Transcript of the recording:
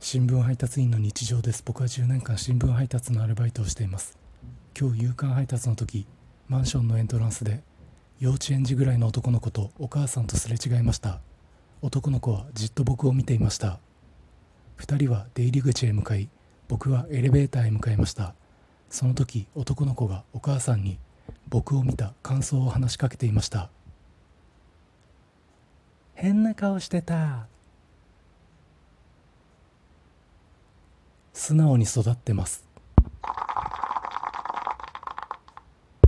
新聞配達員の日常です。僕は10年間新聞配達のアルバイトをしています。今日夕刊配達の時マンションのエントランスで幼稚園児ぐらいの男の子とお母さんとすれ違いました。男の子はじっと僕を見ていました。2人は出入り口へ向かい僕はエレベーターへ向かいました。その時男の子がお母さんに僕を見た感想を話しかけていました。変な顔してた。素直に育ってます。